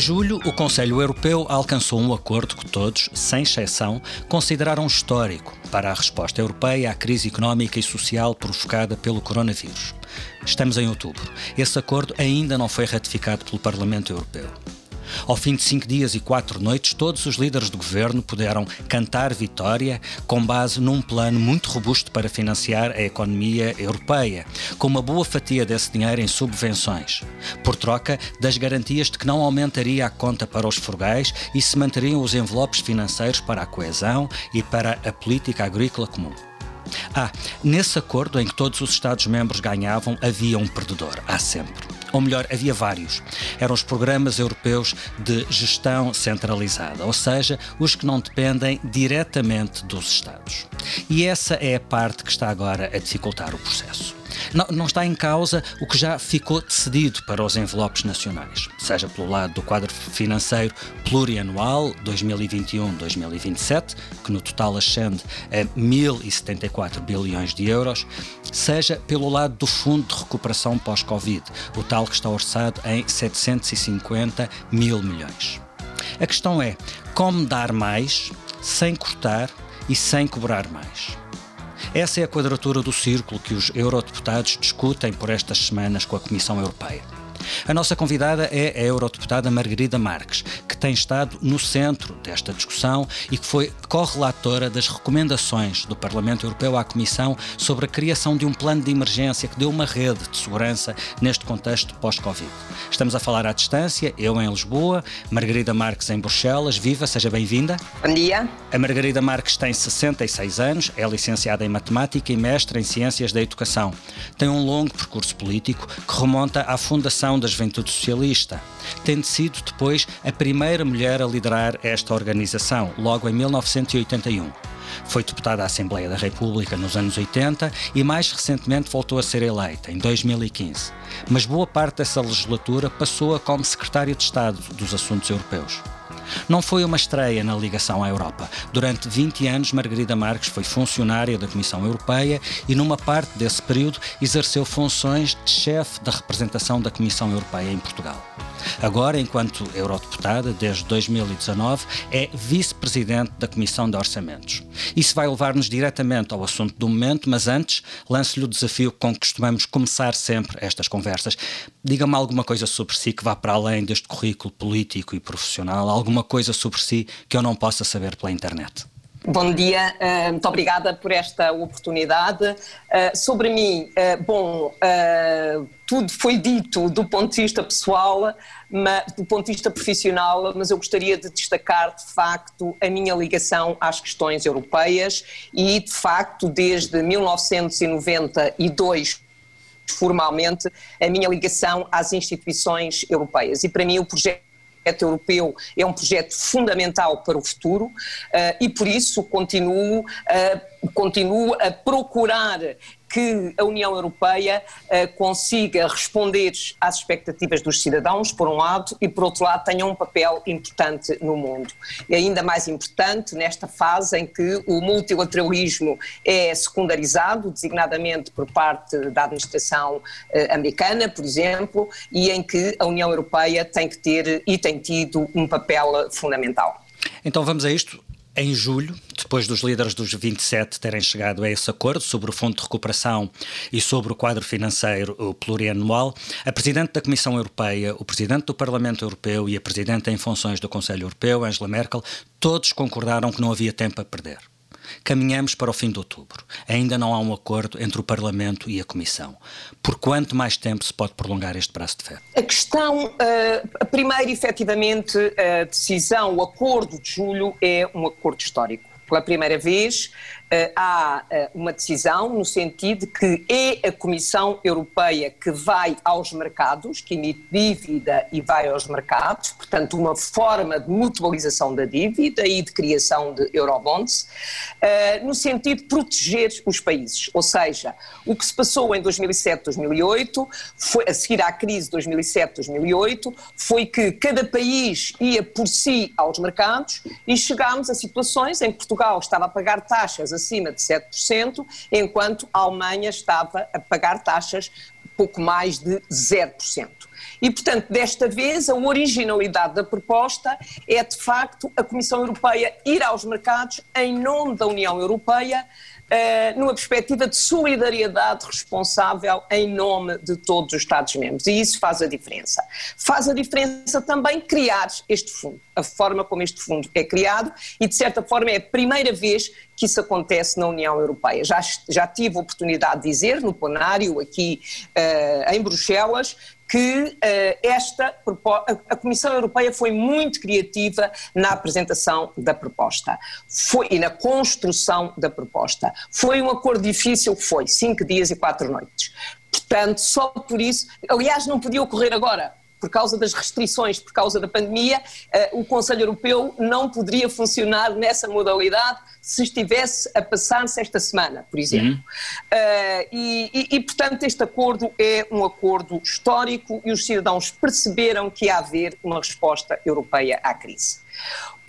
Em julho, o Conselho Europeu alcançou um acordo que todos, sem exceção, consideraram histórico para a resposta europeia à crise económica e social provocada pelo coronavírus. Estamos em outubro. Esse acordo ainda não foi ratificado pelo Parlamento Europeu. Ao fim de cinco dias e quatro noites, todos os líderes do governo puderam cantar vitória com base num plano muito robusto para financiar a economia europeia, com uma boa fatia desse dinheiro em subvenções, por troca das garantias de que não aumentaria a conta para os frugais e se manteriam os envelopes financeiros para a coesão e para a política agrícola comum. Ah, nesse acordo em que todos os Estados-membros ganhavam, havia um perdedor, há sempre ou melhor, havia vários. Eram os programas europeus de gestão centralizada, ou seja, os que não dependem diretamente dos Estados. E essa é a parte que está agora a dificultar o processo. Não, não, está em causa o que já ficou decidido para os envelopes nacionais, seja pelo lado do quadro financeiro plurianual 2021-2027, que no total ascende a 1.074 bilhões de euros, seja pelo lado do Fundo de Recuperação pós-Covid, o tal que está orçado em 750 mil milhões. A questão é como dar mais sem cortar e sem cobrar mais. Essa é a quadratura do círculo que os eurodeputados discutem por estas semanas com a Comissão Europeia. A nossa convidada é a eurodeputada Margarida Marques, que tem estado no centro desta discussão e que foi correlatora das recomendações do Parlamento Europeu à Comissão sobre a criação de um plano de emergência que deu uma rede de segurança neste contexto pós-Covid. Estamos a falar à distância, eu em Lisboa, Margarida Marques em Bruxelas. Viva, seja bem-vinda. Bom dia. A Margarida Marques tem 66 anos, é licenciada em Matemática e mestre em Ciências da Educação. Tem um longo percurso político que remonta à fundação da Juventude Socialista, tendo sido depois a primeira mulher a liderar esta organização, logo em 1981. Foi deputada à Assembleia da República nos anos 80 e mais recentemente voltou a ser eleita, em 2015. Mas boa parte dessa legislatura passou-a como secretária de Estado dos Assuntos Europeus. Não foi uma estreia na ligação à Europa. Durante 20 anos, Margarida Marques foi funcionária da Comissão Europeia e, numa parte desse período, exerceu funções de chefe da representação da Comissão Europeia em Portugal. Agora, enquanto eurodeputada, desde 2019, é vice-presidente da Comissão de Orçamentos. Isso vai levar-nos diretamente ao assunto do momento, mas antes lanço-lhe o desafio com que costumamos começar sempre estas conversas. Diga-me alguma coisa sobre si que vá para além deste currículo político e profissional, alguma coisa sobre si que eu não possa saber pela internet. Bom dia, uh, muito obrigada por esta oportunidade. Uh, sobre mim, uh, bom, tudo foi dito do ponto de vista pessoal, do ponto de vista profissional, mas eu gostaria de destacar, de facto, a minha ligação às questões europeias e, de facto, desde 1992 formalmente a minha ligação às instituições europeias. E para mim o projeto projeto europeu é um projeto fundamental para o futuro uh, e por isso continuo, uh, continuo a procurar que a União Europeia uh, consiga responder às expectativas dos cidadãos, por um lado, e por outro lado tenha um papel importante no mundo. E ainda mais importante nesta fase em que o multilateralismo é secundarizado, designadamente por parte da administração uh, americana, por exemplo, e em que a União Europeia tem que ter e tem tido um papel fundamental. Então vamos a isto. Em julho, depois dos líderes dos 27 terem chegado a esse acordo sobre o Fundo de Recuperação e sobre o quadro financeiro plurianual, a Presidente da Comissão Europeia, o Presidente do Parlamento Europeu e a Presidente em funções do Conselho Europeu, Angela Merkel, todos concordaram que não havia tempo a perder. Caminhamos para o fim de outubro. Ainda não há um acordo entre o Parlamento e a Comissão. Por quanto mais tempo se pode prolongar este prazo de fé? A questão, uh, primeiro, efetivamente, a decisão, o acordo de julho é um acordo histórico. Pela primeira vez, eh, há eh, uma decisão no sentido de que é a Comissão Europeia que vai aos mercados, que emite dívida e vai aos mercados, portanto, uma forma de mutualização da dívida e de criação de eurobonds, eh, no sentido de proteger os países. Ou seja, o que se passou em 2007-2008, a seguir à crise de 2007-2008, foi que cada país ia por si aos mercados e chegámos a situações em que Portugal estava a pagar taxas acima de 7%, enquanto a Alemanha estava a pagar taxas pouco mais de 0%. E, portanto, desta vez, a originalidade da proposta é, de facto, a Comissão Europeia ir aos mercados em nome da União Europeia uh, numa perspectiva de solidariedade responsável em nome de todos os Estados-membros. E isso faz a diferença. Faz a diferença também criar este fundo, a forma como este fundo é criado, e de certa forma é a primeira vez que isso acontece na União Europeia. Já, já tive a oportunidade de dizer no plenário aqui uh, em Bruxelas que uh, esta a Comissão Europeia foi muito criativa na apresentação da proposta foi, e na construção da proposta. Foi um acordo difícil, foi, cinco dias e quatro noites. Portanto, só por isso, aliás, não podia ocorrer agora, por causa das restrições, por causa da pandemia, uh, o Conselho Europeu não poderia funcionar nessa modalidade se estivesse a passar-se esta semana, por exemplo. Uhum. Uh, e, e, e, portanto, este acordo é um acordo histórico e os cidadãos perceberam que ia haver uma resposta europeia à crise.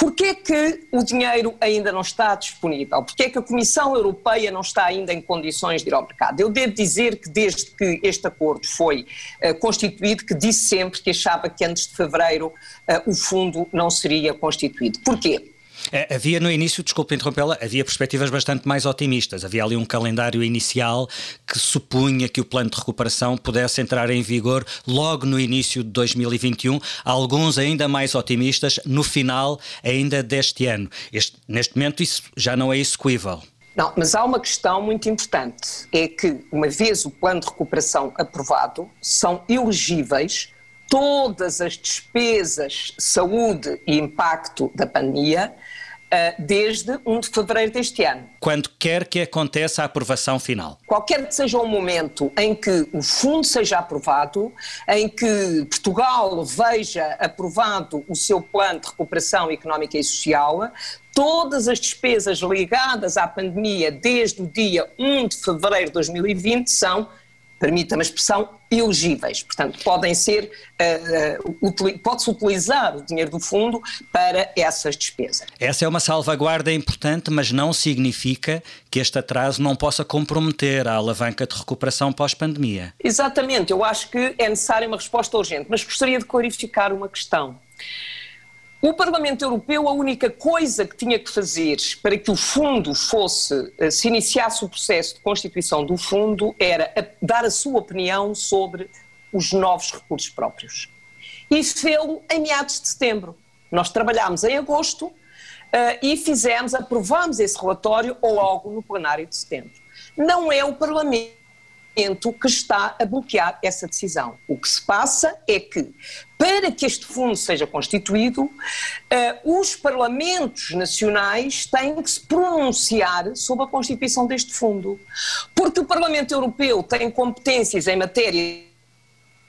Porquê que o dinheiro ainda não está disponível? Porquê que a Comissão Europeia não está ainda em condições de ir ao mercado? Eu devo dizer que desde que este acordo foi uh, constituído, que disse sempre que achava que antes de fevereiro uh, o fundo não seria constituído. Porquê? É, havia no início, desculpe interrompê-la, havia perspectivas bastante mais otimistas. Havia ali um calendário inicial que supunha que o plano de recuperação pudesse entrar em vigor logo no início de 2021. Alguns ainda mais otimistas no final ainda deste ano. Este, neste momento isso já não é execuível. Não, mas há uma questão muito importante: é que, uma vez o plano de recuperação aprovado, são elegíveis todas as despesas, saúde e impacto da pandemia eh, desde 1 de fevereiro deste ano. Quando quer que aconteça a aprovação final? Qualquer que seja o momento em que o fundo seja aprovado, em que Portugal veja aprovado o seu plano de recuperação económica e social, todas as despesas ligadas à pandemia desde o dia 1 de fevereiro de 2020 são permita-me a expressão, elegíveis. Portanto, podem ser, uh, uh, pode-se utilizar o dinheiro do fundo para essas despesas. Essa é uma salvaguarda importante, mas não significa que este atraso não possa comprometer a alavanca de recuperação pós-pandemia. Exatamente, eu acho que é necessária uma resposta urgente, mas gostaria de clarificar uma questão. O Parlamento Europeu, a única coisa que tinha que fazer para que o fundo fosse, eh, se iniciasse o processo de constituição do fundo, era dar a sua opinião sobre os novos recursos próprios. E fê-lo em meados de setembro. Nós trabalhámos em agosto uh, e fizemos, aprovámos esse relatório logo no plenário de setembro. Não é o Parlamento que está a bloquear essa decisão. O que se passa é que, para que este fundo seja constituído, uh, os parlamentos nacionais têm que se pronunciar sobre a constituição deste fundo. Porque o Parlamento Europeu tem competências em matéria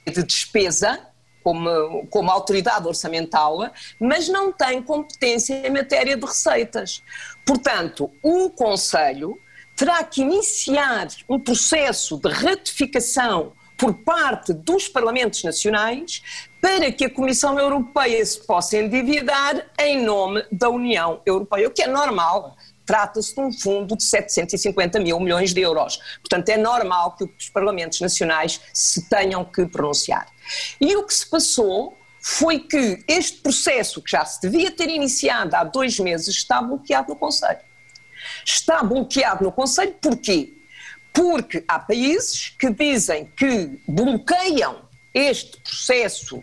de despesa, como, como autoridade orçamental, mas não tem competência em matéria de receitas. Portanto, o Conselho terá que iniciar um processo de ratificação por parte dos Parlamentos Nacionais para que a Comissão Europeia se possa endividar em nome da União Europeia, o que é normal. Trata-se de um fundo de 750 mil milhões de euros. Portanto, é normal que os Parlamentos Nacionais se tenham que pronunciar. E o que se passou foi que este processo, que já se devia ter iniciado há dois meses, está bloqueado no Conselho. Está bloqueado no Conselho porquê? Porque há países que dizem que bloqueiam este processo,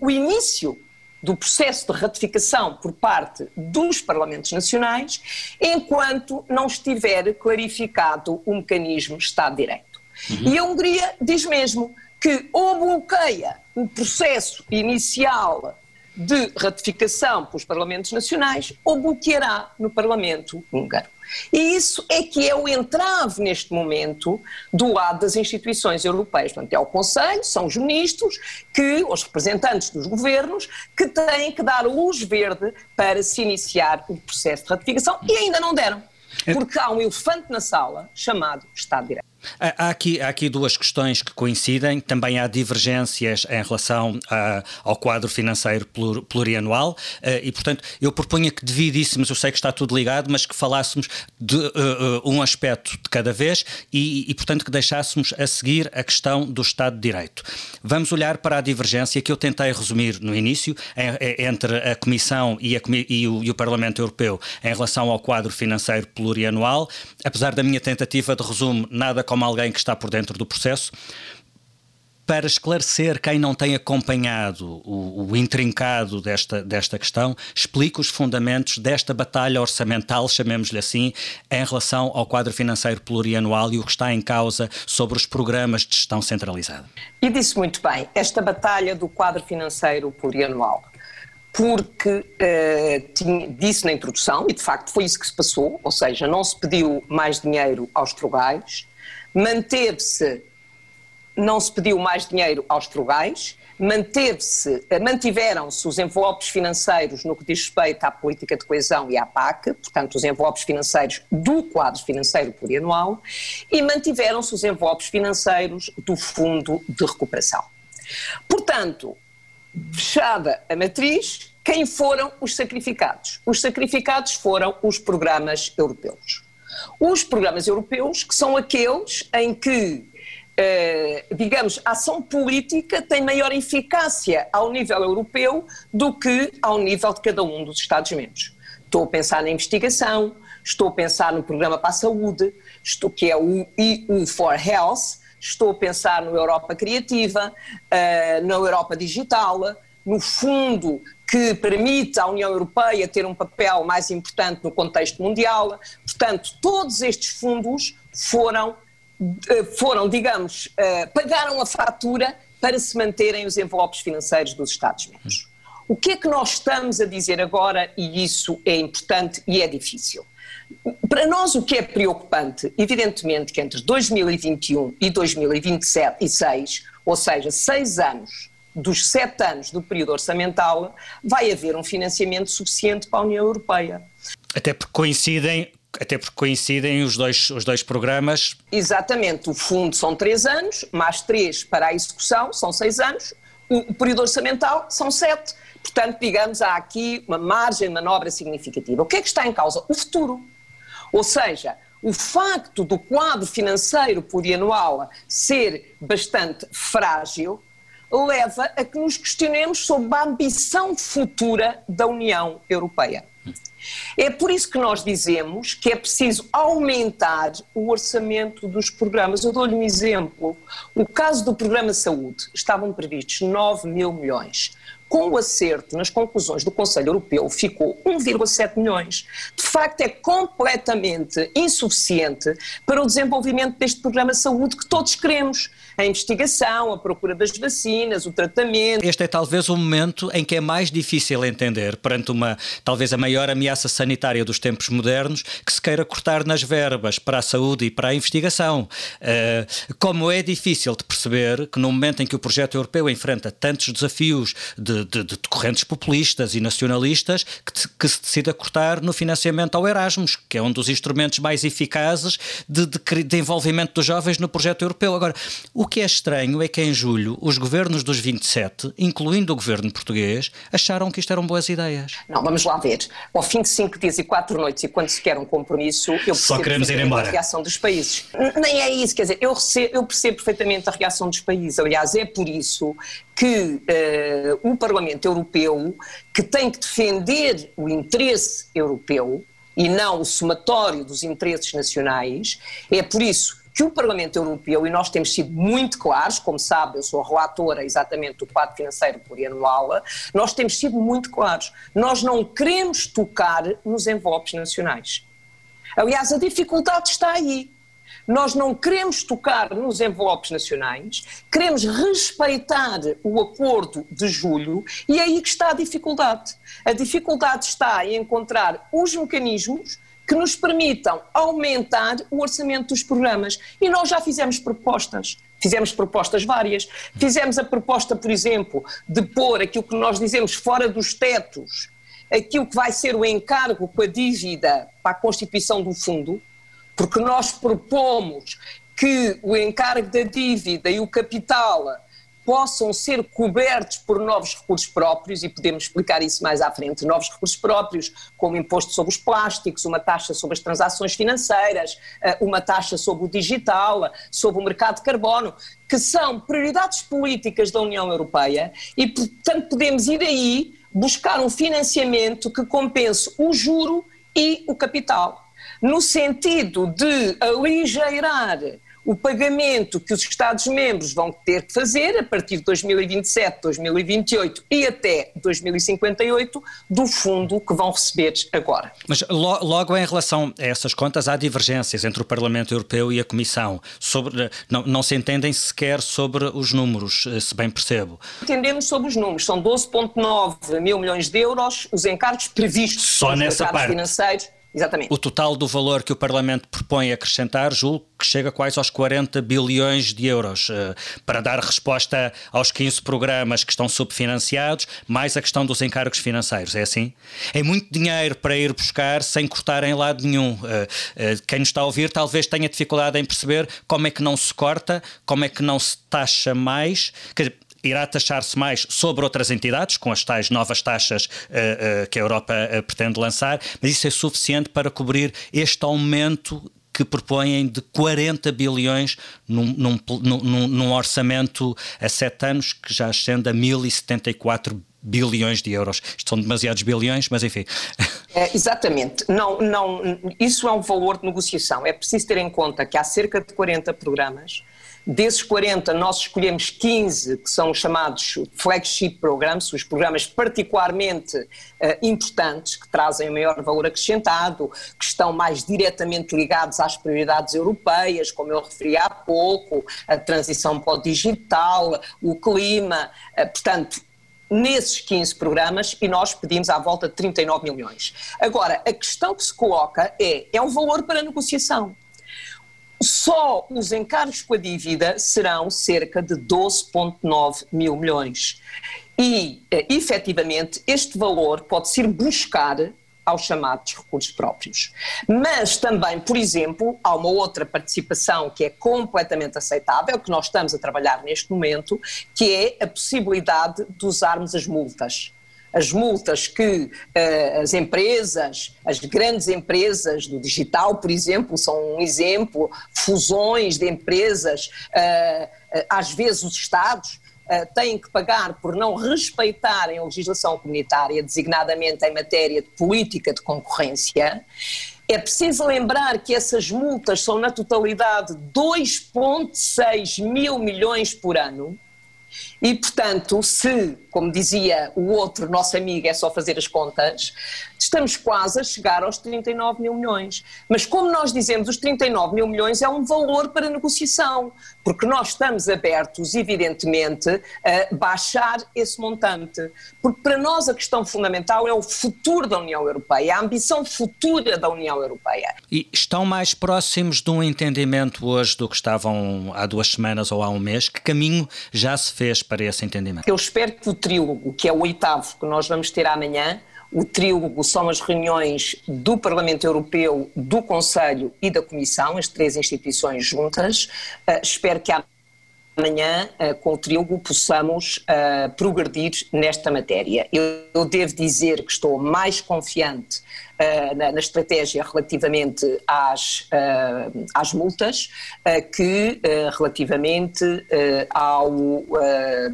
o início do processo de ratificação por parte dos Parlamentos Nacionais, enquanto não estiver clarificado o mecanismo Estado de Direito. Uhum. E a Hungria diz mesmo que ou bloqueia o processo inicial de ratificação pelos Parlamentos Nacionais ou bloqueará no Parlamento húngaro. E isso é que é o entrave neste momento do lado das instituições europeias. Portanto, é o Conselho, são os ministros, que, os representantes dos governos, que têm que dar luz verde para se iniciar o processo de ratificação e ainda não deram. É. Porque há um elefante na sala chamado Estado de Direito. Há aqui, há aqui duas questões que coincidem, também há divergências em relação a, ao quadro financeiro plurianual. Uh, e, portanto, eu propunha que dividíssemos, eu sei que está tudo ligado, mas que falássemos de uh, um aspecto de cada vez e, e, portanto, que deixássemos a seguir a questão do Estado de Direito. Vamos olhar para a divergência que eu tentei resumir no início entre a Comissão e, a, e, o, e o Parlamento Europeu em relação ao quadro financeiro plurianual, apesar da minha tentativa de resumo, nada como alguém que está por dentro do processo, para esclarecer quem não tem acompanhado o, o, intrincado desta, desta questão, explico os fundamentos desta batalha orçamental, chamemos-lhe assim, em relação ao quadro financeiro plurianual e o que está em causa sobre os programas de gestão centralizada. E disse muito bem, esta batalha do quadro financeiro plurianual. Porque uh, tinha, disse na introdução, e de facto foi isso que se passou, ou seja, não se pediu mais dinheiro aos trugais, manteve-se, não se pediu mais dinheiro aos trugais, manteve-se, eh, mantiveram-se os envelopes financeiros no que diz respeito à política de coesão e à PAC, portanto, os envelopes financeiros do quadro financeiro plurianual, e mantiveram-se os envelopes financeiros do Fundo de Recuperação. Portanto, fechada a matriz, quem foram os sacrificados? Os sacrificados foram os programas europeus. Os programas europeus, que são aqueles em que, eh, digamos, a ação política tem maior eficácia ao nível europeu do que ao nível de cada um dos Estados-membros. Estou a pensar na investigação, estou a pensar no programa para a saúde, estou, que é o EU for Health, estou a pensar no Europa Criativa, uh, na Europa Digital, no fundo que permite à União Europeia ter um papel mais importante no contexto mundial. Portanto, todos estes fundos foram, eh, foram digamos, eh, pagaram a fatura para se manterem os envelopes financeiros dos Estados-membros. O que é que nós estamos a dizer agora, e isso é importante e é difícil? Para nós, o que é preocupante, evidentemente, que entre 2021 e 2026, ou seja, seis anos dos sete anos do período orçamental, vai haver um financiamento suficiente para a União Europeia. Até porque coincidem até porque coincidem os dois, os dois programas. Exatamente, o fundo são três anos, mais três para a execução, são seis anos, o período orçamental são sete. Portanto, digamos, há aqui uma margem de manobra significativa. O que é que está em causa? O futuro. Ou seja, o facto do quadro financeiro plurianual ser bastante frágil leva a que nos questionemos sobre a ambição futura da União Europeia. É por isso que nós dizemos que é preciso aumentar o orçamento dos programas. Eu dou-lhe um exemplo. O caso do programa Saúde, estavam previstos 9 mil milhões. Com o acerto nas conclusões do Conselho Europeu, ficou 1,7 milhões. De facto, é completamente insuficiente para o desenvolvimento deste programa de saúde que todos queremos a investigação, a procura das vacinas, o tratamento. Este é talvez o momento em que é mais difícil entender, perante uma talvez a maior ameaça sanitária dos tempos modernos, que se queira cortar nas verbas para a saúde e para a investigação. Uh, como é difícil de perceber que no momento em que o projeto europeu enfrenta tantos desafios de, de, de correntes populistas e nacionalistas, que, que, se decida cortar no financiamento ao Erasmus, que é um dos instrumentos mais eficazes de, de envolvimento dos jovens no projeto europeu. Agora, o o que é estranho é que em julho os governos dos 27, incluindo o governo português, acharam que isto eram boas ideias. Não, vamos lá ver. Ao fim de cinco dias e quatro noites e quando se quer um compromisso, eu Só queremos ir embora. a reação dos países. Nem é isso, quer dizer, eu, recebo, eu percebo perfeitamente a reação dos países. Aliás, é por isso que uh, o Parlamento Europeu, que tem que defender o interesse europeu e não o somatório dos interesses nacionais, é por isso que o Parlamento Europeu, e nós temos sido muito claros, como sabe, eu sou a relatora exatamente do quadro financeiro plurianual, nós temos sido muito claros. Nós não queremos tocar nos envelopes nacionais. Aliás, a dificuldade está aí. Nós não queremos tocar nos envelopes nacionais, queremos respeitar o acordo de julho e é aí que está a dificuldade. A dificuldade está em encontrar os mecanismos que nos permitam aumentar o orçamento dos programas. E nós já fizemos propostas. Fizemos propostas várias. Fizemos a proposta, por exemplo, de pôr aquilo que nós dizemos fora dos tetos, aquilo que vai ser o encargo com a dívida para a constituição do fundo, porque nós propomos que o encargo da dívida e o capital possam ser cobertos por novos recursos próprios, e podemos explicar isso mais à frente, novos recursos próprios, como imposto sobre os plásticos, uma taxa sobre as transações financeiras, eh, uma taxa sobre o digital, sobre o mercado de carbono, que são prioridades políticas da União Europeia e, portanto, podemos ir aí buscar um financiamento que compense o juro e o capital, no sentido de aligeirar o pagamento que os Estados-membros vão ter que fazer a partir de 2027, 2028 e até 2058 do fundo que vão receber agora. Mas logo em relação a essas contas, há divergências entre o Parlamento Europeu e a Comissão. Sobre, não, não se entendem sequer sobre os números, eh, se bem percebo. Entendemos sobre os números. São 12,9 mil milhões de euros os encargos previstos Só nessa parte. financeiros Exatamente. O total do valor que o Parlamento propõe acrescentar, julgo que chega quase aos 40 bilhões de euros, uh, para dar resposta aos 15 programas que estão subfinanciados, mais a questão dos encargos financeiros. É assim? É muito dinheiro para ir buscar sem cortar em lado nenhum. Uh, uh, quem nos está a ouvir talvez tenha dificuldade em perceber como é que não se corta, como é que não se taxa mais. Quer dizer, irá taxar-se mais sobre outras entidades, com as tais novas taxas uh, uh, que a Europa uh, pretende lançar, mas isso é suficiente para cobrir este aumento que propõem de 40 bilhões num, num, num, num orçamento a sete anos que já ascende a 1074 bilhões de euros. Isto são demasiados bilhões, mas enfim. É, exatamente. Não, não, isso é um valor de negociação. É preciso ter em conta que há cerca de 40 programas Desses 40, nós escolhemos 15 que são chamados flagship programs, os programas particularmente uh, importantes, que trazem maior valor acrescentado, que estão mais diretamente ligados às prioridades europeias, como eu referi há pouco, a transição para o digital, o clima, uh, portanto, nesses 15 programas e nós pedimos à volta de 39 milhões. Agora, a questão que se coloca é, é um valor para negociação. Só os encargos com a dívida serão cerca de 12,9 mil milhões. E, eh, efetivamente, este valor pode ser buscar aos chamados recursos próprios. Mas também, por exemplo, há uma outra participação que é completamente aceitável, que nós estamos a trabalhar neste momento, que é a possibilidade de usarmos as multas as multas que uh, as empresas, as grandes empresas do digital, por exemplo, são um exemplo, fusões de empresas, uh, uh, às vezes os Estados têm que pagar por não respeitarem a legislação comunitária, designadamente em matéria de política de concorrência. É preciso lembrar que essas multas são, na totalidade, 2,6 mil milhões por ano. E, portanto, se, como dizia o outro nosso amigo, é só fazer as contas, estamos quase a chegar aos 39 mil milhões. Mas, como nós dizemos, os 39 mil milhões é um valor para negociação, porque nós estamos abertos, evidentemente, a baixar esse montante. Porque para nós a questão fundamental é o futuro da União Europeia, a ambição futura da União Europeia. E estão mais próximos de um entendimento hoje do que estavam há duas semanas ou há um mês? Que caminho já se fez para esse entendimento? Eu espero que o trílogo, que é o oitavo que nós vamos ter amanhã, o trílogo são as reuniões do Parlamento Europeu, do Conselho e da Comissão, as três instituições juntas. Uh, espero que amanhã, uh, com o trílogo, possamos uh, progredir nesta matéria. Eu, eu, devo dizer que estou mais confiante uh, na, na, estratégia relativamente às, às multas que relativamente ao,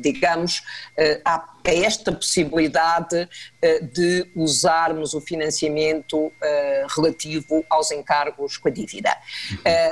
digamos, à a esta possibilidade de usarmos o financiamento relativo aos encargos com a dívida.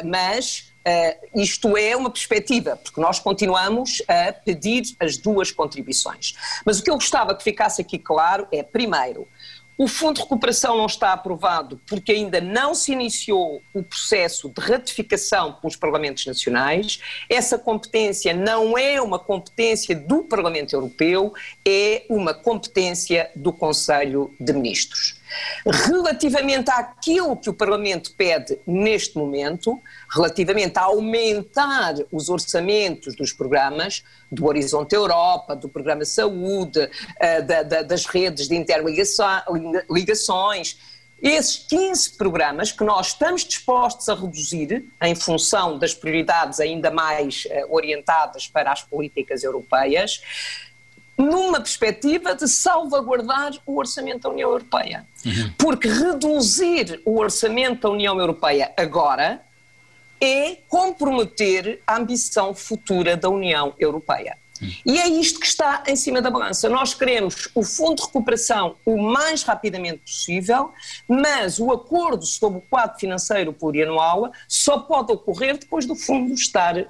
Mas Uh, isto é uma perspectiva, porque nós continuamos a pedir as duas contribuições. Mas o que eu gostava que ficasse aqui claro é, primeiro, o Fundo de Recuperação não está aprovado porque ainda não se iniciou o processo de ratificação pelos Parlamentos Nacionais. Essa competência não é uma competência do Parlamento Europeu, é uma competência do Conselho de Ministros. Relativamente àquilo que o Parlamento pede neste momento, relativamente a aumentar os orçamentos dos programas, do Horizonte Europa, do Programa Saúde, uh, da, da, das redes de interligações, esses 15 programas que nós estamos dispostos a reduzir em função das prioridades ainda mais uh, orientadas para as políticas europeias, numa perspectiva de salvaguardar o orçamento da União Europeia. Uhum. Porque reduzir o orçamento da União Europeia agora é comprometer a ambição futura da União Europeia. E é isto que está em cima da balança. Nós queremos o Fundo de Recuperação o mais rapidamente possível, mas o acordo sobre o quadro financeiro plurianual só pode ocorrer depois do fundo estar, uh,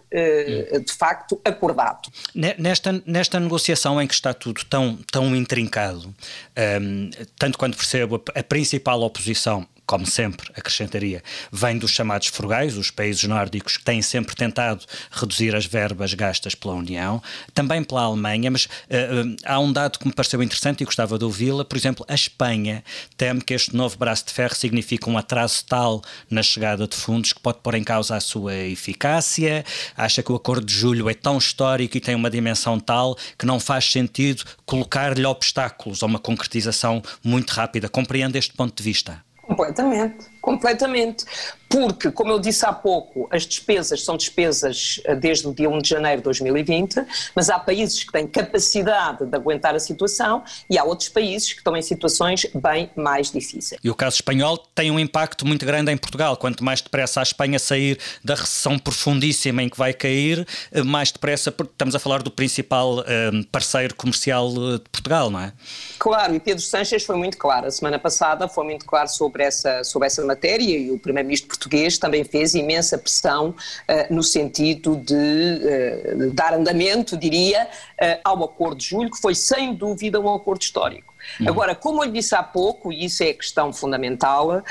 de facto, acordado. Nesta, nesta negociação em que está tudo tão, tão intrincado, ehm, tanto quanto percebo, a principal oposição como sempre, acrescentaria, vem dos chamados frugais, os países nórdicos que têm sempre tentado reduzir as verbas gastas pela União, também pela Alemanha, mas uh, há um dado que me pareceu interessante e gostava de ouvi-la. Por exemplo, a Espanha teme que este novo braço de ferro signifique um atraso tal na chegada de fundos que pode pôr em causa a sua eficácia, acha que o acordo de julho é tão histórico e tem uma dimensão tal que não faz sentido colocar-lhe obstáculos a uma concretização muito rápida. Compreende este ponto de vista? Completamente, completamente porque, como eu disse há pouco, as despesas são despesas eh, desde o dia 1 de janeiro de 2020, mas há países que têm capacidade de aguentar a situação e há outros países que estão em situações bem mais difíceis. E o caso espanhol tem um impacto muito grande em Portugal. Quanto mais depressa a Espanha sair da recessão profundíssima em que vai cair, eh, mais depressa, porque estamos a falar do principal eh, parceiro comercial de Portugal, não é? Claro, e Pedro Sanches foi muito claro. A semana passada foi muito claro sobre essa, sobre essa matéria e o Primeiro-Ministro português também fez imensa pressão uh, no sentido de, uh, de, dar andamento, diria, uh, ao Acordo de Julho, que foi sem dúvida um acordo histórico. Uhum. Agora, como eu lhe disse há pouco, e isso é a questão fundamental,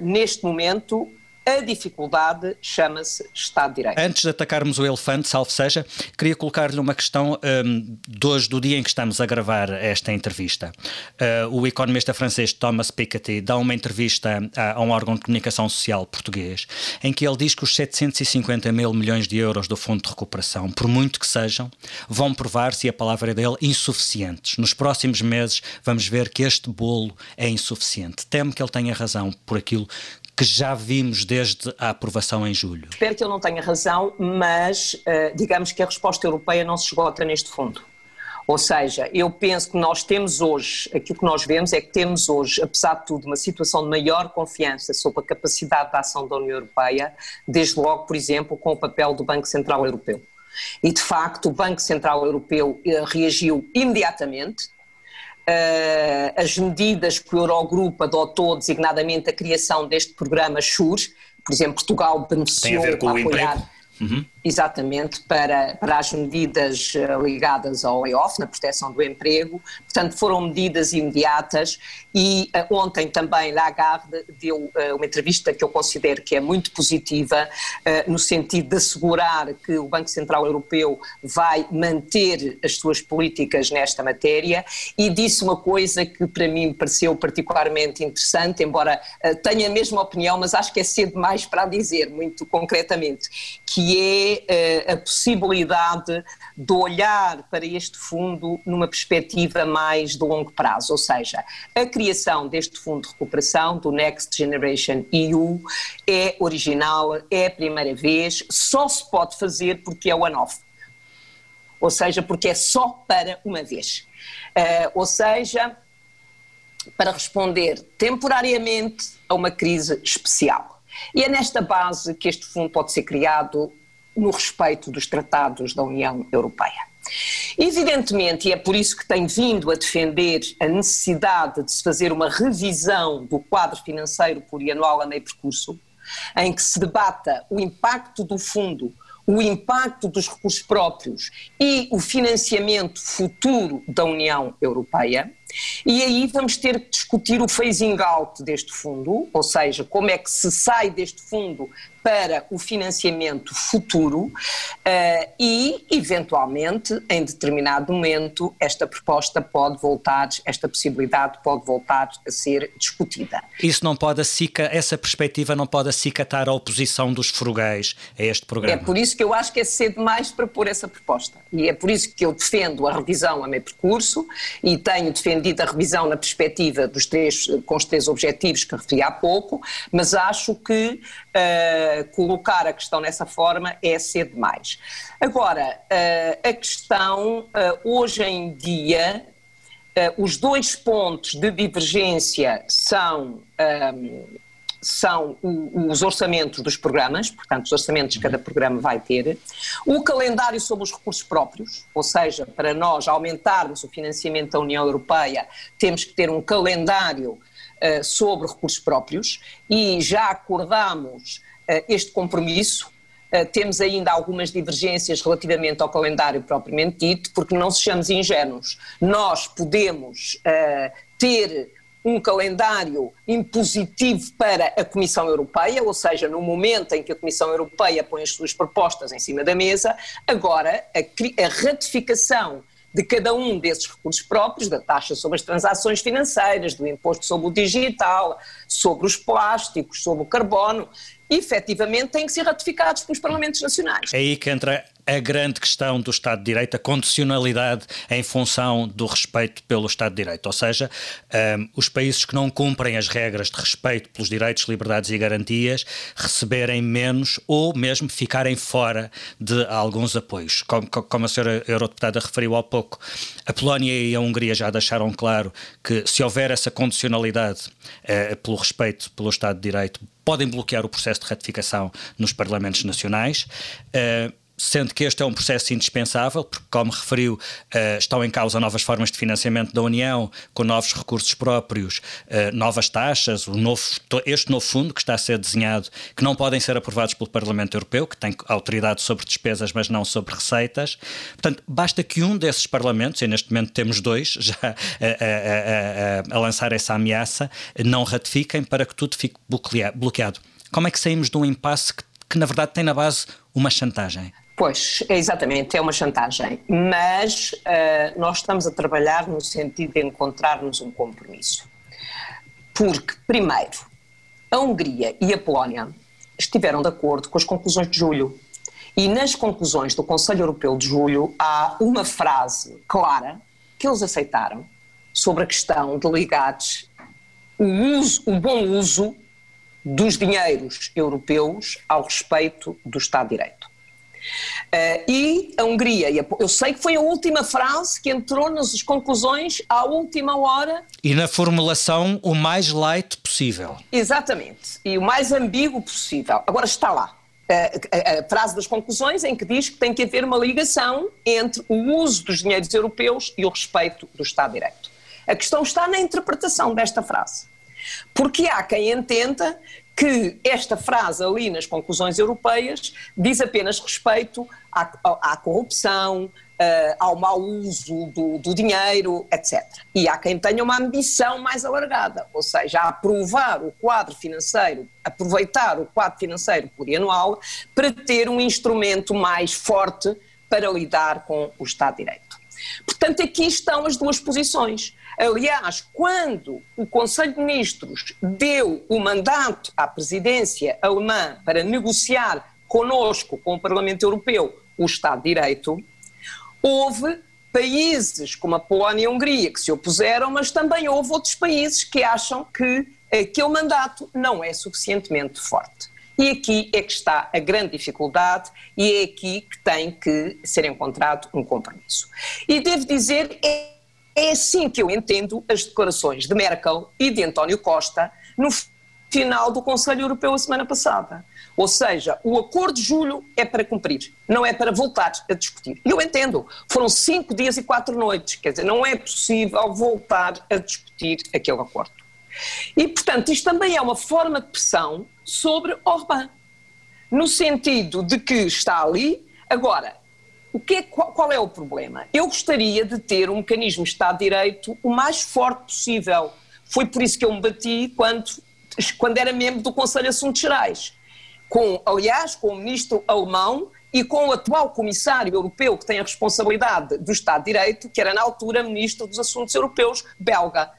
neste momento a dificuldade chama-se Estado de Direito. Antes de atacarmos o elefante, salvo seja, queria colocar-lhe uma questão um, de hoje, do dia em que estamos a gravar esta entrevista. Uh, o economista francês Thomas Piketty dá uma entrevista a, a, um órgão de comunicação social português, em que ele diz que os 750 mil milhões de euros do Fundo de Recuperação, por muito que sejam, vão provar-se, a palavra é dele, insuficientes. Nos próximos meses vamos ver que este bolo é insuficiente. Temo que ele tenha razão por aquilo que já vimos desde a aprovação em julho? Espero que ele não tenha razão, mas uh, digamos que a resposta europeia não se esgota neste fundo. Ou seja, eu penso que nós temos hoje, aquilo que nós vemos é que temos hoje, apesar de tudo, uma situação de maior confiança sobre a capacidade de ação da União Europeia, desde logo, por exemplo, com o papel do Banco Central Europeu. E, de facto, o Banco Central Europeu eh, reagiu imediatamente, as medidas que o Eurogrupo adotou, designadamente a criação deste programa SURE, por exemplo, Portugal beneficiou para apoiar. Emprego Uhum. Exatamente, para, para as medidas eh, ligadas ao layoff, na proteção do emprego. Portanto, foram medidas imediatas e uh, ontem também Lagarde deu uh, uma entrevista que eu considero que é muito positiva, uh, no sentido de assegurar que o Banco Central Europeu vai manter as suas políticas nesta matéria e disse uma coisa que para mim pareceu particularmente interessante, embora tenha a mesma opinião, mas acho que é cedo mais para dizer, muito concretamente, que que é uh, a possibilidade de olhar para este fundo numa perspectiva mais de longo prazo, ou seja, a criação deste fundo de recuperação, do Next Generation EU, é original, é a primeira vez, só se pode fazer porque é one-off. Ou seja, porque é só para uma vez. Uh, ou seja, para responder temporariamente a uma crise especial. E é nesta base que este fundo pode ser criado no respeito dos tratados da União Europeia. Evidentemente, e é por isso que tenho vindo a defender a necessidade de se fazer uma revisão do quadro financeiro plurianual a meio percurso, em que se debata o impacto do fundo, o impacto dos recursos próprios e o financiamento futuro da União Europeia. E aí vamos ter que discutir o phasing out deste fundo, ou seja, como é que se sai deste fundo para o financiamento futuro uh, e, eventualmente, em determinado momento, esta proposta pode voltar, esta possibilidade pode voltar a ser discutida. Isso não pode acica, essa perspectiva não pode acicatar a oposição dos frugais a este programa. É por isso que eu acho que é cedo demais para pôr essa proposta. E é por isso que eu defendo a revisão a meio percurso e tenho defendido pretendida revisão na perspectiva dos três, com os três objetivos que referi há pouco, mas acho que uh, colocar a questão nessa forma é ser demais. Agora, uh, a questão, uh, hoje em dia, os dois pontos de divergência são um, são os orçamentos dos programas, portanto, os orçamentos que cada programa vai ter, o calendário sobre os recursos próprios, ou seja, para nós aumentarmos o financiamento da União Europeia, temos que ter um calendário uh, sobre recursos próprios e já acordamos uh, este compromisso. Uh, temos ainda algumas divergências relativamente ao calendário propriamente dito, porque não sejamos ingênuos. Nós podemos ter um calendário impositivo para a Comissão Europeia, ou seja, no momento em que a Comissão Europeia põe as suas propostas em cima da mesa, agora a, a ratificação de cada um desses recursos próprios, da taxa sobre as transações financeiras, do imposto sobre o digital, sobre os plásticos, sobre o carbono, efetivamente têm que ser ratificados pelos Parlamentos Nacionais. É aí que entra a grande questão do Estado de Direito, a condicionalidade em função do respeito pelo Estado de Direito. Ou seja, um, os países que não cumprem as regras de respeito pelos direitos, liberdades e garantias receberem menos ou mesmo ficarem fora de alguns apoios. Como, como a senhora Eurodeputada referiu há pouco, a Polónia e a Hungria já deixaram claro que se houver essa condicionalidade uh, pelo respeito pelo Estado de Direito, podem bloquear o processo de ratificação nos parlamentos nacionais. Uh, sendo que este é um processo indispensável, porque, como referiu, uh, estão em causa novas formas de financiamento da União, com novos recursos próprios, uh, novas taxas, novo, este novo fundo que está a ser desenhado, que não podem ser aprovados pelo Parlamento Europeu, que tem autoridade sobre despesas, mas não sobre receitas. Portanto, basta que um desses parlamentos, e neste momento temos dois já a, a, a, a lançar essa ameaça, não ratifiquem para que tudo fique bloqueado. Como é que saímos de um impasse que, que na verdade tem na base uma chantagem? Pois, exatamente, é uma chantagem. Mas uh, nós estamos a trabalhar no sentido de encontrarmos um compromisso. Porque, primeiro, a Hungria e a Polónia estiveram de acordo com as conclusões de julho. E nas conclusões do Conselho Europeu de julho há uma frase clara que eles aceitaram sobre a questão de ligados o, uso, o bom uso dos dinheiros europeus ao respeito do Estado de Direito. Uh, e a Hungria, eu sei que foi a última frase que entrou nas conclusões à última hora. E na formulação o mais light possível. Exatamente, e o mais ambíguo possível. Agora está lá. A, a, a, frase das conclusões em que diz que tem que haver uma ligação entre o uso dos dinheiros europeus e o respeito do Estado de Direito. A questão está na interpretação desta frase. Porque há quem entenda que esta frase ali nas conclusões europeias diz apenas respeito à, à corrupção, uh, ao mau uso do, do, dinheiro, etc. E há quem tenha uma ambição mais alargada, ou seja, aprovar o quadro financeiro, aproveitar o quadro financeiro plurianual para ter um instrumento mais forte para lidar com o Estado de Direito. Portanto, aqui estão as duas posições. Aliás, quando o Conselho de Ministros deu o mandato à presidência alemã para negociar conosco, com o Parlamento Europeu, o Estado de Direito, houve países como a Polónia e a Hungria que se opuseram, mas também houve outros países que acham que aquele mandato não é suficientemente forte. E aqui é que está a grande dificuldade e é aqui que tem que ser encontrado um compromisso. E devo dizer, é é assim que eu entendo as declarações de Merkel e de António Costa no final do Conselho Europeu a semana passada. Ou seja, o acordo de julho é para cumprir, não é para voltar a discutir. Eu entendo, foram cinco dias e quatro noites, quer dizer, não é possível voltar a discutir aquele acordo. E, portanto, isto também é uma forma de pressão sobre Orbán, no sentido de que está ali. Agora, o que é, qual, qual, é o problema? Eu gostaria de ter um mecanismo de Estado de Direito o mais forte possível. Foi por isso que eu me bati quando, quando era membro do Conselho de Assuntos Gerais. Com, aliás, com o ministro alemão e com o atual comissário europeu que tem a responsabilidade do Estado de Direito, que era na altura ministro dos Assuntos Europeus belga.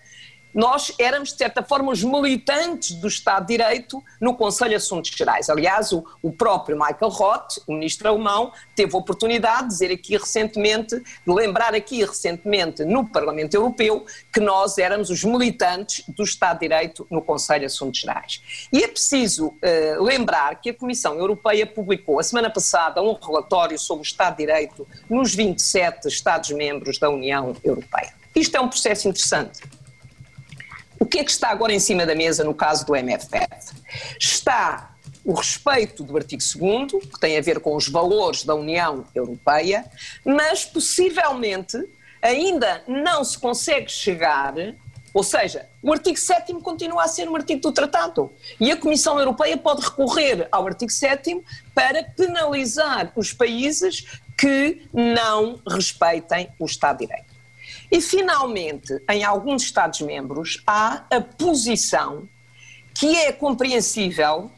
Nós éramos, de certa forma, os militantes do Estado de Direito no Conselho de Assuntos Gerais. Aliás, o, o próprio Michael Roth, o ministro alemão, teve a oportunidade de dizer aqui recentemente, de lembrar aqui recentemente no Parlamento Europeu, que nós éramos os militantes do Estado de Direito no Conselho de Assuntos Gerais. E é preciso uh, lembrar que a Comissão Europeia publicou a semana passada um relatório sobre o Estado de Direito nos 27 Estados-membros da União Europeia. Isto é um processo interessante o que é que está agora em cima da mesa no caso do MFF? Está o respeito do artigo 2 que tem a ver com os valores da União Europeia, mas possivelmente ainda não se consegue chegar, ou seja, o artigo 7 continua a ser um artigo do tratado e a Comissão Europeia pode recorrer ao artigo 7 para penalizar os países que não respeitem o Estado de Direito. E, finalmente, em alguns Estados-membros, há a posição que é compreensível,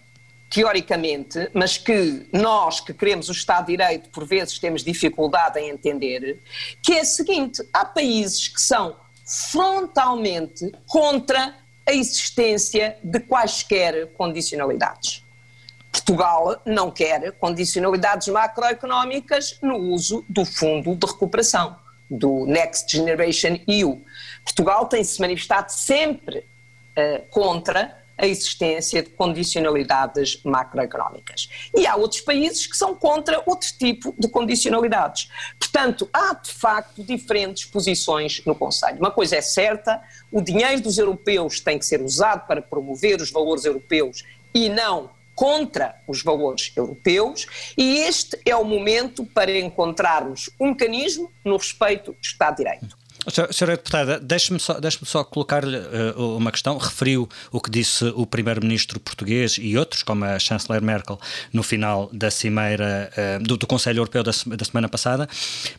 teoricamente, mas que nós que queremos o Estado de Direito, por vezes, temos dificuldade em entender, que é a seguinte: há países que são frontalmente contra a existência de quaisquer condicionalidades. Portugal não quer condicionalidades macroeconómicas no uso do Fundo de Recuperação do Next Generation EU. Portugal tem se manifestado sempre uh, contra a existência de condicionalidades macroeconómicas. E há outros países que são contra outro tipo de condicionalidades. Portanto, há de facto diferentes posições no Conselho. Uma coisa é certa: o dinheiro dos europeus tem que ser usado para promover os valores europeus e não contra os valores europeus e este é o momento para encontrarmos um mecanismo no respeito do Estado de Direito. Senhora Deputada, deixe-me só, deixe só colocar-lhe uh, uma questão. Referiu o que disse o Primeiro-Ministro português e outros, como a Chanceler Merkel, no final da cimeira uh, do, do, Conselho Europeu da, da, semana passada.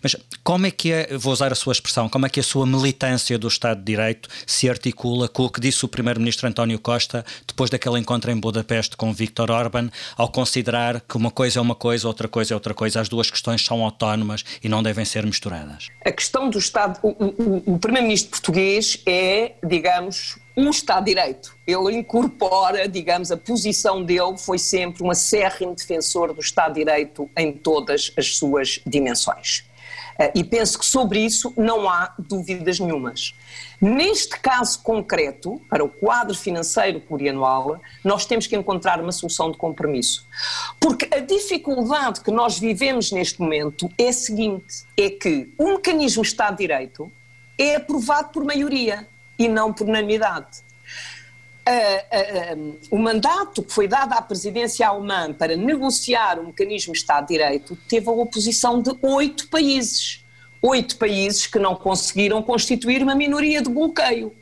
Mas como é que é, vou usar a sua expressão, como é que a sua militância do Estado de Direito se articula com o que disse o Primeiro-Ministro António Costa depois daquele encontro em Budapeste com Viktor Orban, ao considerar que uma coisa é uma coisa, outra coisa é outra coisa, as duas questões são autónomas e não devem ser misturadas? A questão do Estado. O, o, primeiro-ministro português é, digamos, um Estado de Direito. Ele incorpora, digamos, a posição dele foi sempre um acérrimo defensor do Estado de Direito em todas as suas dimensões. Eh, e penso que sobre isso não há dúvidas nenhumas. Neste caso concreto, para o quadro financeiro plurianual, nós temos que encontrar uma solução de compromisso. Porque a dificuldade que nós vivemos neste momento é a seguinte: é que o mecanismo Estado de Direito é aprovado por maioria e não por unanimidade. Uh, uh, uh, o mandato que foi dado à presidência alemã para negociar o mecanismo Estado de Direito teve a oposição de oito países. Oito países que não conseguiram constituir uma minoria de bloqueio.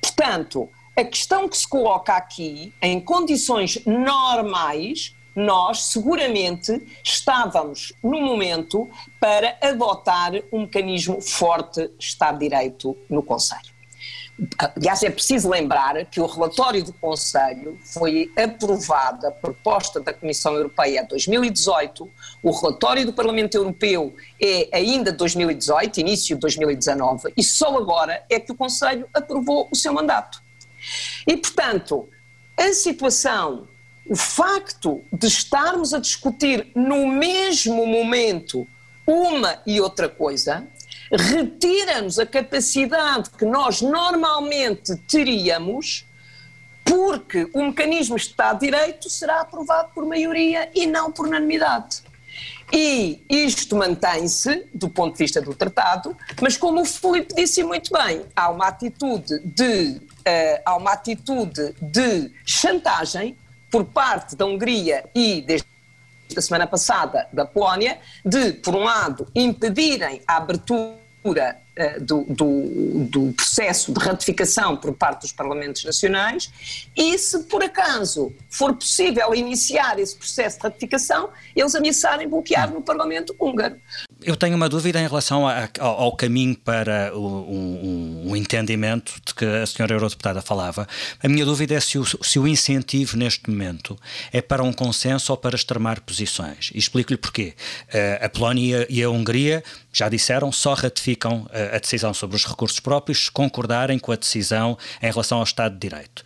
Portanto, a questão que se coloca aqui, em condições normais, nós seguramente estávamos no momento para adotar um mecanismo forte Estado de Direito no Conselho. Aliás, é preciso lembrar que o relatório do Conselho foi aprovado, a proposta da Comissão Europeia em 2018, o relatório do Parlamento Europeu é ainda de 2018, início de 2019, e só agora é que o Conselho aprovou o seu mandato. E, portanto, a situação o facto de estarmos a discutir no mesmo momento uma e outra coisa retira-nos a capacidade que nós normalmente teríamos, porque o mecanismo de Estado de Direito será aprovado por maioria e não por unanimidade. E isto mantém-se do ponto de vista do tratado, mas como o Filipe disse muito bem, há uma atitude de, uh, há uma atitude de chantagem por parte da Hungria e desde a semana passada da Polónia, de, por um lado, impedirem a abertura do, do, do, processo de ratificação por parte dos Parlamentos Nacionais e, se por acaso for possível iniciar esse processo de ratificação, eles ameaçarem bloquear no Parlamento húngaro. Eu tenho uma dúvida em relação a, ao, ao, caminho para o, um, um, entendimento de que a senhora Eurodeputada falava. A minha dúvida é se o, se o incentivo neste momento é para um consenso ou para extremar posições. E explico-lhe porquê. Uh, a Polónia e a Hungria já disseram, só ratificam a decisão sobre os recursos próprios se concordarem com a decisão em relação ao Estado de Direito.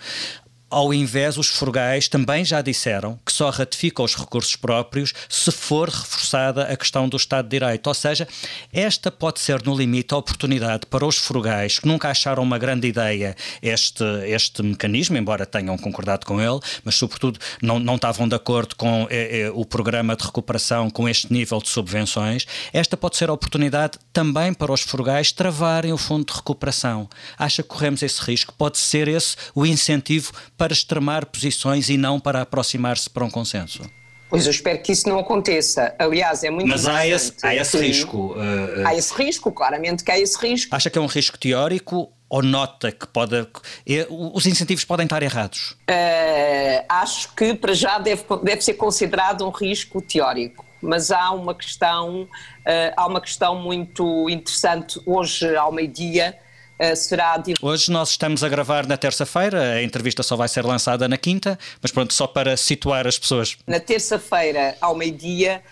Ao invés, os frugais também já disseram que só ratificam os recursos próprios se for reforçada a questão do Estado de Direito. Ou seja, esta pode ser, no limite, a oportunidade para os frugais que nunca acharam uma grande ideia este, este mecanismo, embora tenham concordado com ele, mas, sobretudo, não, não estavam de acordo com eh, eh, o programa de recuperação com este nível de subvenções. Esta pode ser a oportunidade também para os frugais travarem o fundo de recuperação. Acha que corremos esse risco? Pode ser esse o incentivo para extremar posições e não para aproximar-se para um consenso? Pois eu espero que isso não aconteça. Aliás, é muito Mas há esse, há esse risco. Uh, há esse risco, claramente que há esse risco. Acha que é um risco teórico ou nota que pode. É, os incentivos podem estar errados? Uh, acho que para já deve, deve ser considerado um risco teórico. Mas há uma questão, uh, há uma questão muito interessante hoje ao meio-dia eh, será. Hoje nós estamos a gravar na terça-feira, a entrevista só vai ser lançada na quinta, mas pronto, só para situar as pessoas. Na terça-feira, ao meio-dia,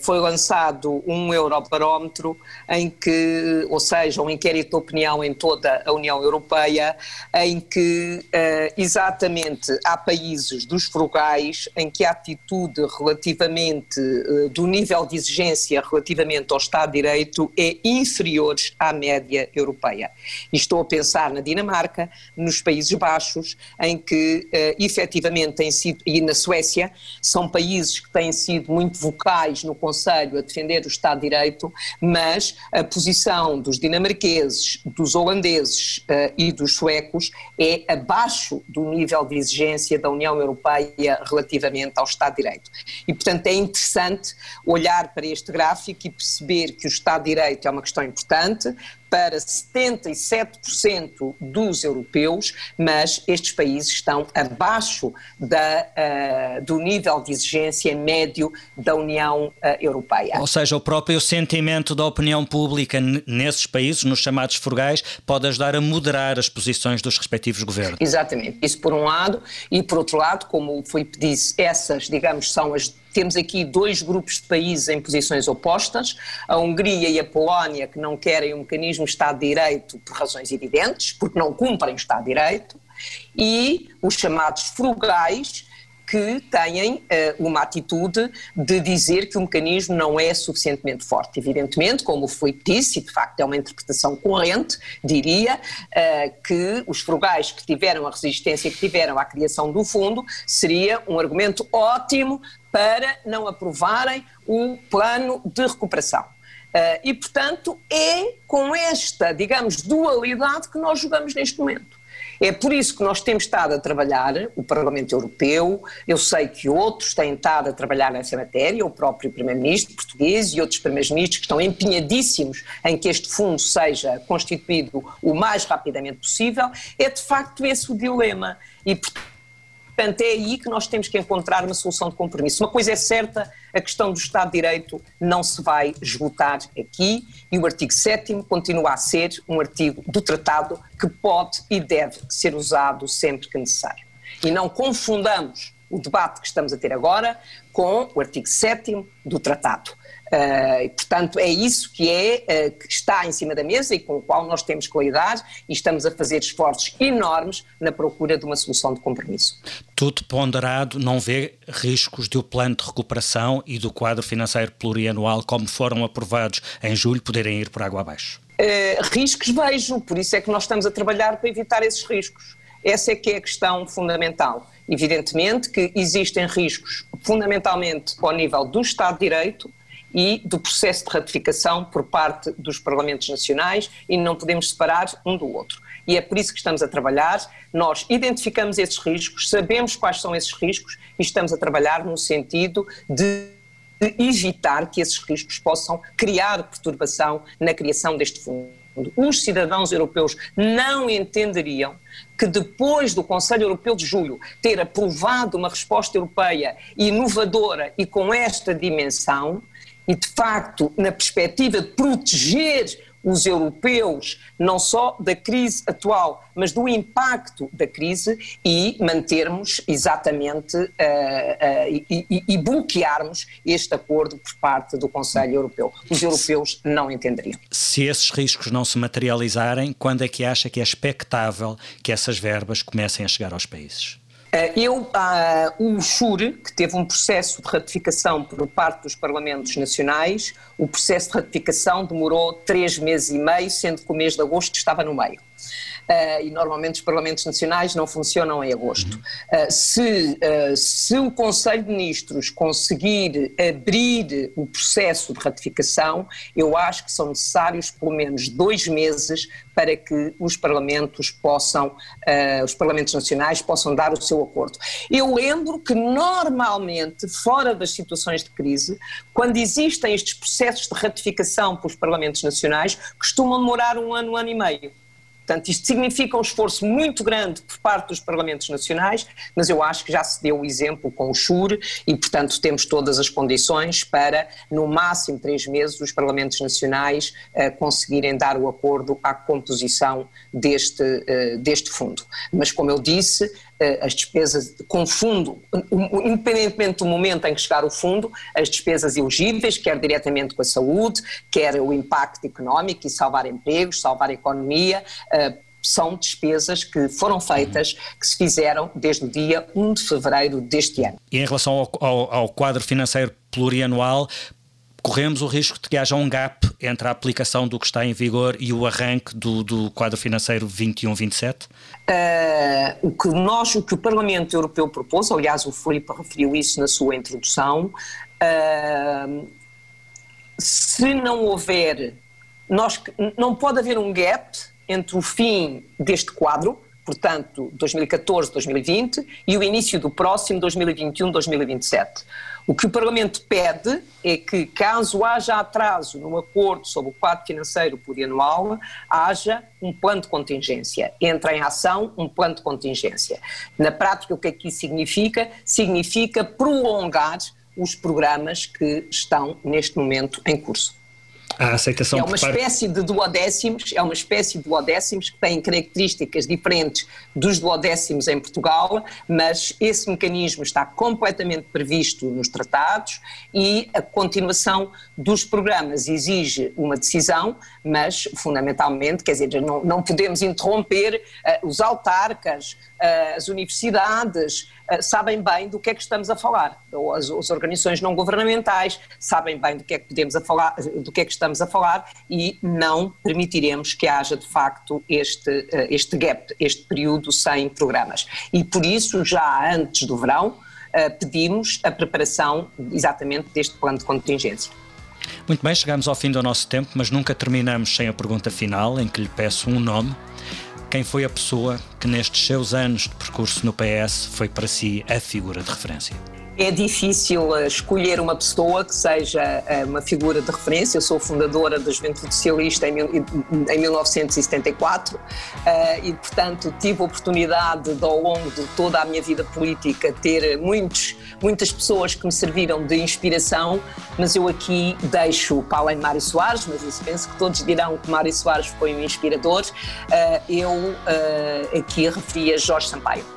foi lançado um eurobarómetro em que, ou seja, um inquérito de opinião em toda a União Europeia, em que uh, exatamente há países dos frugais em que a atitude relativamente uh, do nível de exigência relativamente ao Estado de Direito é inferior à média europeia. E estou a pensar na Dinamarca, nos Países Baixos, em que efetivamente têm sido, e na Suécia, são países que têm sido muito vocais no Conselho a defender o Estado de Direito, mas a posição dos dinamarqueses, dos holandeses uh, e dos suecos é abaixo do nível de exigência da União Europeia relativamente ao Estado de Direito. E, portanto, é interessante olhar para este gráfico e perceber que o Estado de Direito é uma questão importante, para 77% dos europeus, mas estes países estão abaixo da, uh, do nível de exigência médio da União uh, Europeia. Ou seja, o próprio sentimento da opinião pública nesses países, nos chamados frugais, pode ajudar a moderar as posições dos respectivos governos. Exatamente, isso por um lado, e por outro lado, como foi disse, essas, digamos, são as temos aqui dois grupos de países em posições opostas, a Hungria e a Polónia, que não querem um mecanismo Estado de Direito por razões evidentes, porque não cumprem o Estado de Direito, e os chamados frugais, que têm uh, uma atitude de dizer que o mecanismo não é suficientemente forte. Evidentemente, como o Filipe disse, e de facto é uma interpretação corrente, diria uh, que os frugais que tiveram a resistência que tiveram à criação do fundo seria um argumento ótimo para não aprovarem o plano de recuperação. Uh, e, portanto, é com esta, digamos, dualidade que nós jogamos neste momento. É por isso que nós temos estado a trabalhar, o Parlamento Europeu, eu sei que outros têm estado a trabalhar nessa matéria, o próprio Primeiro-Ministro português e outros Primeiros-Ministros que estão empenhadíssimos em que este fundo seja constituído o mais rapidamente possível, é de facto esse o dilema. E, portanto, Portanto, é aí que nós temos que encontrar uma solução de compromisso. Uma coisa é certa, a questão do Estado de Direito não se vai esgotar aqui e o artigo 7 continua a ser um artigo do tratado que pode e deve ser usado sempre que necessário. E não confundamos o debate que estamos a ter agora com o artigo 7 do tratado. Uh, portanto, é isso que, é, uh, que está em cima da mesa e com o qual nós temos que lidar e estamos a fazer esforços enormes na procura de uma solução de compromisso. Tudo ponderado, não vê riscos do plano de recuperação e do quadro financeiro plurianual, como foram aprovados em julho, poderem ir por água abaixo? Uh, riscos vejo, por isso é que nós estamos a trabalhar para evitar esses riscos. Essa é que é a questão fundamental. Evidentemente que existem riscos, fundamentalmente ao nível do Estado de Direito, e do processo de ratificação por parte dos Parlamentos Nacionais e não podemos separar um do outro. E é por isso que estamos a trabalhar. Nós identificamos esses riscos, sabemos quais são esses riscos e estamos a trabalhar no sentido de evitar que esses riscos possam criar perturbação na criação deste fundo. Os cidadãos europeus não entenderiam que depois do Conselho Europeu de Julho ter aprovado uma resposta europeia inovadora e com esta dimensão, e, de facto, na perspectiva de proteger os europeus, não só da crise atual, mas do impacto da crise e mantermos exatamente uh, uh, e, e, e bloquearmos este acordo por parte do Conselho Europeu. Os europeus não entenderiam. Se esses riscos não se materializarem, quando é que acha que é expectável que essas verbas comecem a chegar aos países? Eh, eu, uh, o SURE, que teve um processo de ratificação por parte dos Parlamentos Nacionais, o processo de ratificação demorou três meses e meio, sendo que o mês de agosto estava no meio uh, e normalmente os Parlamentos Nacionais não funcionam em agosto. Uh, se, uh, se o Conselho de Ministros conseguir abrir o processo de ratificação, eu acho que são necessários pelo menos dois meses para que os parlamentos possam, os parlamentos nacionais possam dar o seu acordo. Eu lembro que normalmente, fora das situações de crise, quando existem estes processos de ratificação pelos parlamentos nacionais, costumam demorar um ano, um ano e meio. Portanto, isto significa um esforço muito grande por parte dos Parlamentos Nacionais, mas eu acho que já se deu o exemplo com o SURE e, portanto, temos todas as condições para, no máximo três meses, os Parlamentos Nacionais uh, conseguirem dar o acordo à composição deste, uh, deste fundo. Mas, como eu disse, eh, as despesas com fundo, independentemente do momento em que chegar o fundo, as despesas elegíveis, quer diretamente com a saúde, quer o impacto económico e salvar empregos, salvar a economia, eh, são despesas que foram feitas, que se fizeram desde o dia 1 de fevereiro deste ano. E em relação ao, ao, ao quadro financeiro plurianual, corremos o risco de que haja um gap entre a aplicação do que está em vigor e o arranque do, do quadro financeiro 21-27? Uh, o que nós, o que o Parlamento Europeu propôs, aliás o Filipe referiu isso na sua introdução, uh, se não houver, nós, não pode haver um gap entre o fim deste quadro, portanto 2014-2020, e o início do próximo 2021-2027. O que o Parlamento pede é que, caso haja atraso no acordo sobre o quadro financeiro plurianual, haja um plano de contingência. Entra em ação um plano de contingência. Na prática, o que é que isso significa? Significa prolongar os programas que estão neste momento em curso a aceitação é uma espécie de duodécimos, é uma espécie de duodécimos que têm características diferentes dos duodécimos em Portugal, mas esse mecanismo está completamente previsto nos tratados e a continuação dos programas exige uma decisão, mas fundamentalmente, quer dizer, não, não podemos interromper uh, os autarcas, as universidades, uh, sabem bem do que é que estamos a falar, as, as organizações não governamentais sabem bem do que é que podemos a falar, do que é que estamos a falar e não permitiremos que haja de facto este, eh, este gap, este período sem programas. E por isso, já antes do verão, pedimos a preparação exatamente deste plano de contingência. Muito bem, chegamos ao fim do nosso tempo, mas nunca terminamos sem a pergunta final, em que lhe peço um nome. Quem foi a pessoa que nestes seus anos de percurso no PS foi para si a figura de referência? É difícil eh, escolher uma pessoa que seja eh, uma figura de referência. Eu sou fundadora da Juventude Socialista em 1974 eh, e, portanto, tive a oportunidade de, ao longo de toda a minha vida política, ter muitos, muitas pessoas que me serviram de inspiração, mas eu aqui deixo, para além de Mário Soares, mas isso penso que todos dirão que Mário Soares foi um inspirador, eu aqui referia Jorge Sampaio.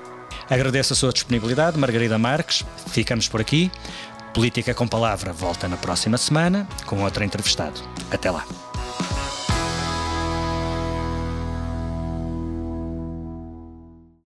Agradeço a sua disponibilidade, Margarida Marques. Ficamos por aqui. Política com Palavra volta na próxima semana com outro entrevistado. Até lá.